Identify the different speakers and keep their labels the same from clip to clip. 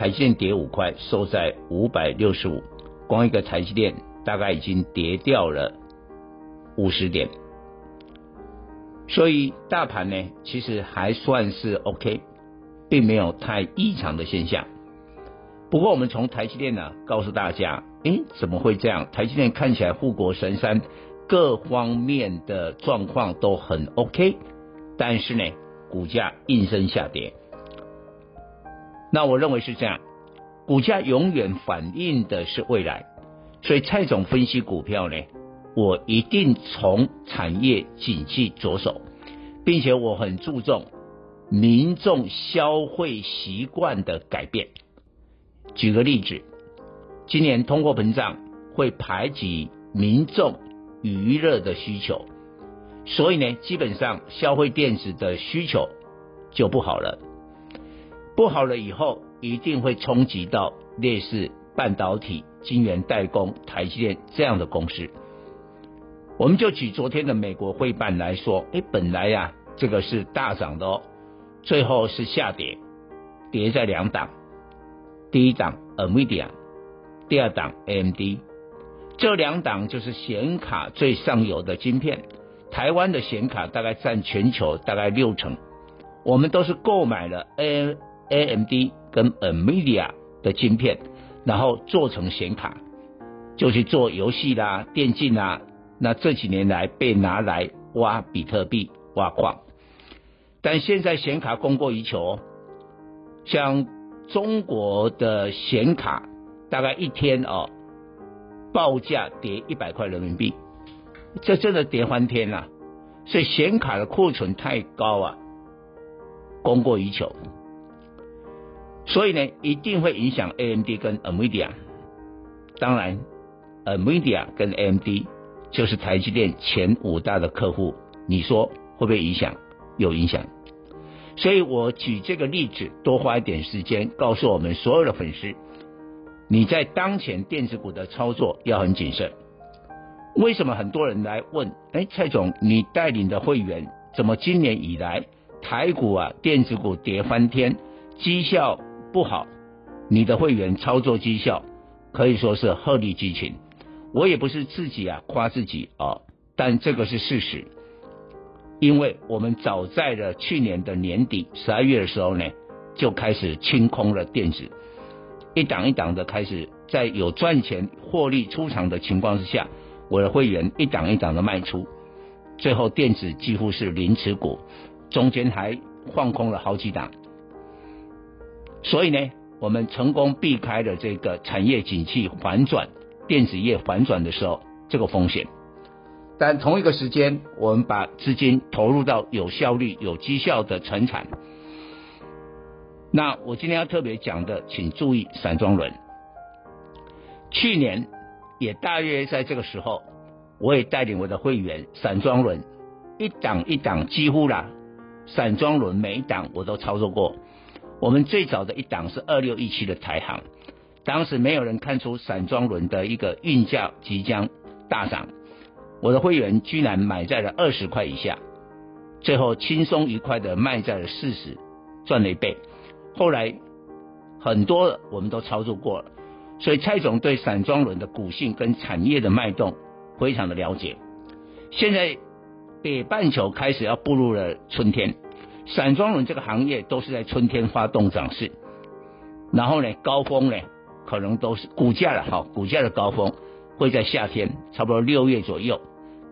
Speaker 1: 台积电跌五块，收在五百六十五，光一个台积电大概已经跌掉了五十点，所以大盘呢其实还算是 OK，并没有太异常的现象。不过我们从台积电呢告诉大家。诶，怎么会这样？台积电看起来护国神山，各方面的状况都很 OK，但是呢，股价应声下跌。那我认为是这样，股价永远反映的是未来，所以蔡总分析股票呢，我一定从产业景气着手，并且我很注重民众消费习惯的改变。举个例子。今年通货膨胀会排挤民众娱乐的需求，所以呢，基本上消费电子的需求就不好了。不好了以后，一定会冲击到类似半导体、晶圆代工、台积电这样的公司。我们就举昨天的美国会办来说，哎，本来呀，这个是大涨的哦，最后是下跌，跌在两档，第一档 NVIDIA。第二档 AMD，这两档就是显卡最上游的晶片。台湾的显卡大概占全球大概六成，我们都是购买了 A AMD 跟 NVIDIA 的晶片，然后做成显卡，就去做游戏啦、电竞啦。那这几年来被拿来挖比特币、挖矿，但现在显卡供过于求，像中国的显卡。大概一天哦，报价跌一百块人民币，这真的跌翻天了。所以显卡的库存太高啊，供过于求，所以呢，一定会影响 AMD 跟 NVIDIA。当然，NVIDIA 跟 AMD 就是台积电前五大的客户，你说会不会影响？有影响。所以我举这个例子，多花一点时间，告诉我们所有的粉丝。你在当前电子股的操作要很谨慎。为什么很多人来问？哎，蔡总，你带领的会员怎么今年以来台股啊电子股跌翻天，绩效不好？你的会员操作绩效可以说是鹤立鸡群。我也不是自己啊夸自己啊，但这个是事实。因为我们早在了去年的年底十二月的时候呢，就开始清空了电子。一档一档的开始，在有赚钱获利出场的情况之下，我的会员一档一档的卖出，最后电子几乎是零持股，中间还放空了好几档，所以呢，我们成功避开了这个产业景气反转、电子业反转的时候这个风险。但同一个时间，我们把资金投入到有效率、有绩效的成产。那我今天要特别讲的，请注意散装轮。去年也大约在这个时候，我也带领我的会员散装轮一档一档几乎啦，散装轮每一档我都操作过。我们最早的一档是二六一七的台航，当时没有人看出散装轮的一个运价即将大涨，我的会员居然买在了二十块以下，最后轻松愉快的卖在了四十，赚了一倍。后来很多我们都操作过了，所以蔡总对散装轮的股性跟产业的脉动非常的了解。现在北半球开始要步入了春天，散装轮这个行业都是在春天发动涨势，然后呢高峰呢可能都是股价了哈，股价的高峰会在夏天，差不多六月左右。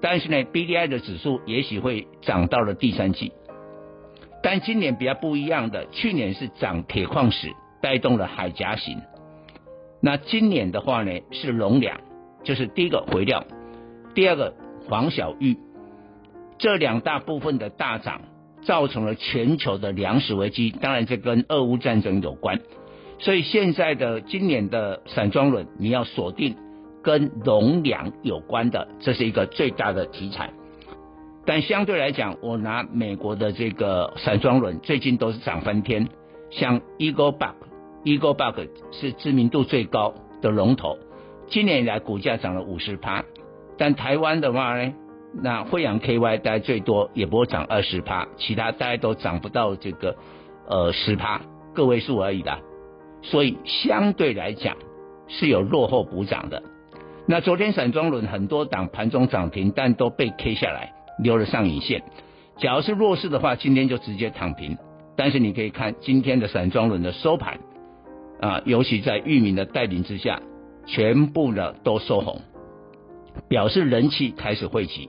Speaker 1: 但是呢，BDI 的指数也许会涨到了第三季。但今年比较不一样的，去年是涨铁矿石带动了海岬型，那今年的话呢是龙粮，就是第一个肥料，第二个黄小玉，这两大部分的大涨，造成了全球的粮食危机。当然这跟俄乌战争有关。所以现在的今年的散装轮，你要锁定跟农粮有关的，这是一个最大的题材。但相对来讲，我拿美国的这个散装轮，最近都是涨翻天。像 Eagle Buck，Eagle Buck 是知名度最高的龙头，今年以来股价涨了五十趴。但台湾的话呢，那慧洋 KY 大概最多也不会涨二十趴，其他大概都涨不到这个呃十趴，个位数而已的。所以相对来讲是有落后补涨的。那昨天散装轮很多档盘中涨停，但都被 K 下来，留了上影线。假如是弱势的话，今天就直接躺平。但是你可以看今天的散装轮的收盘，啊，尤其在裕民的带领之下，全部呢都收红，表示人气开始汇集。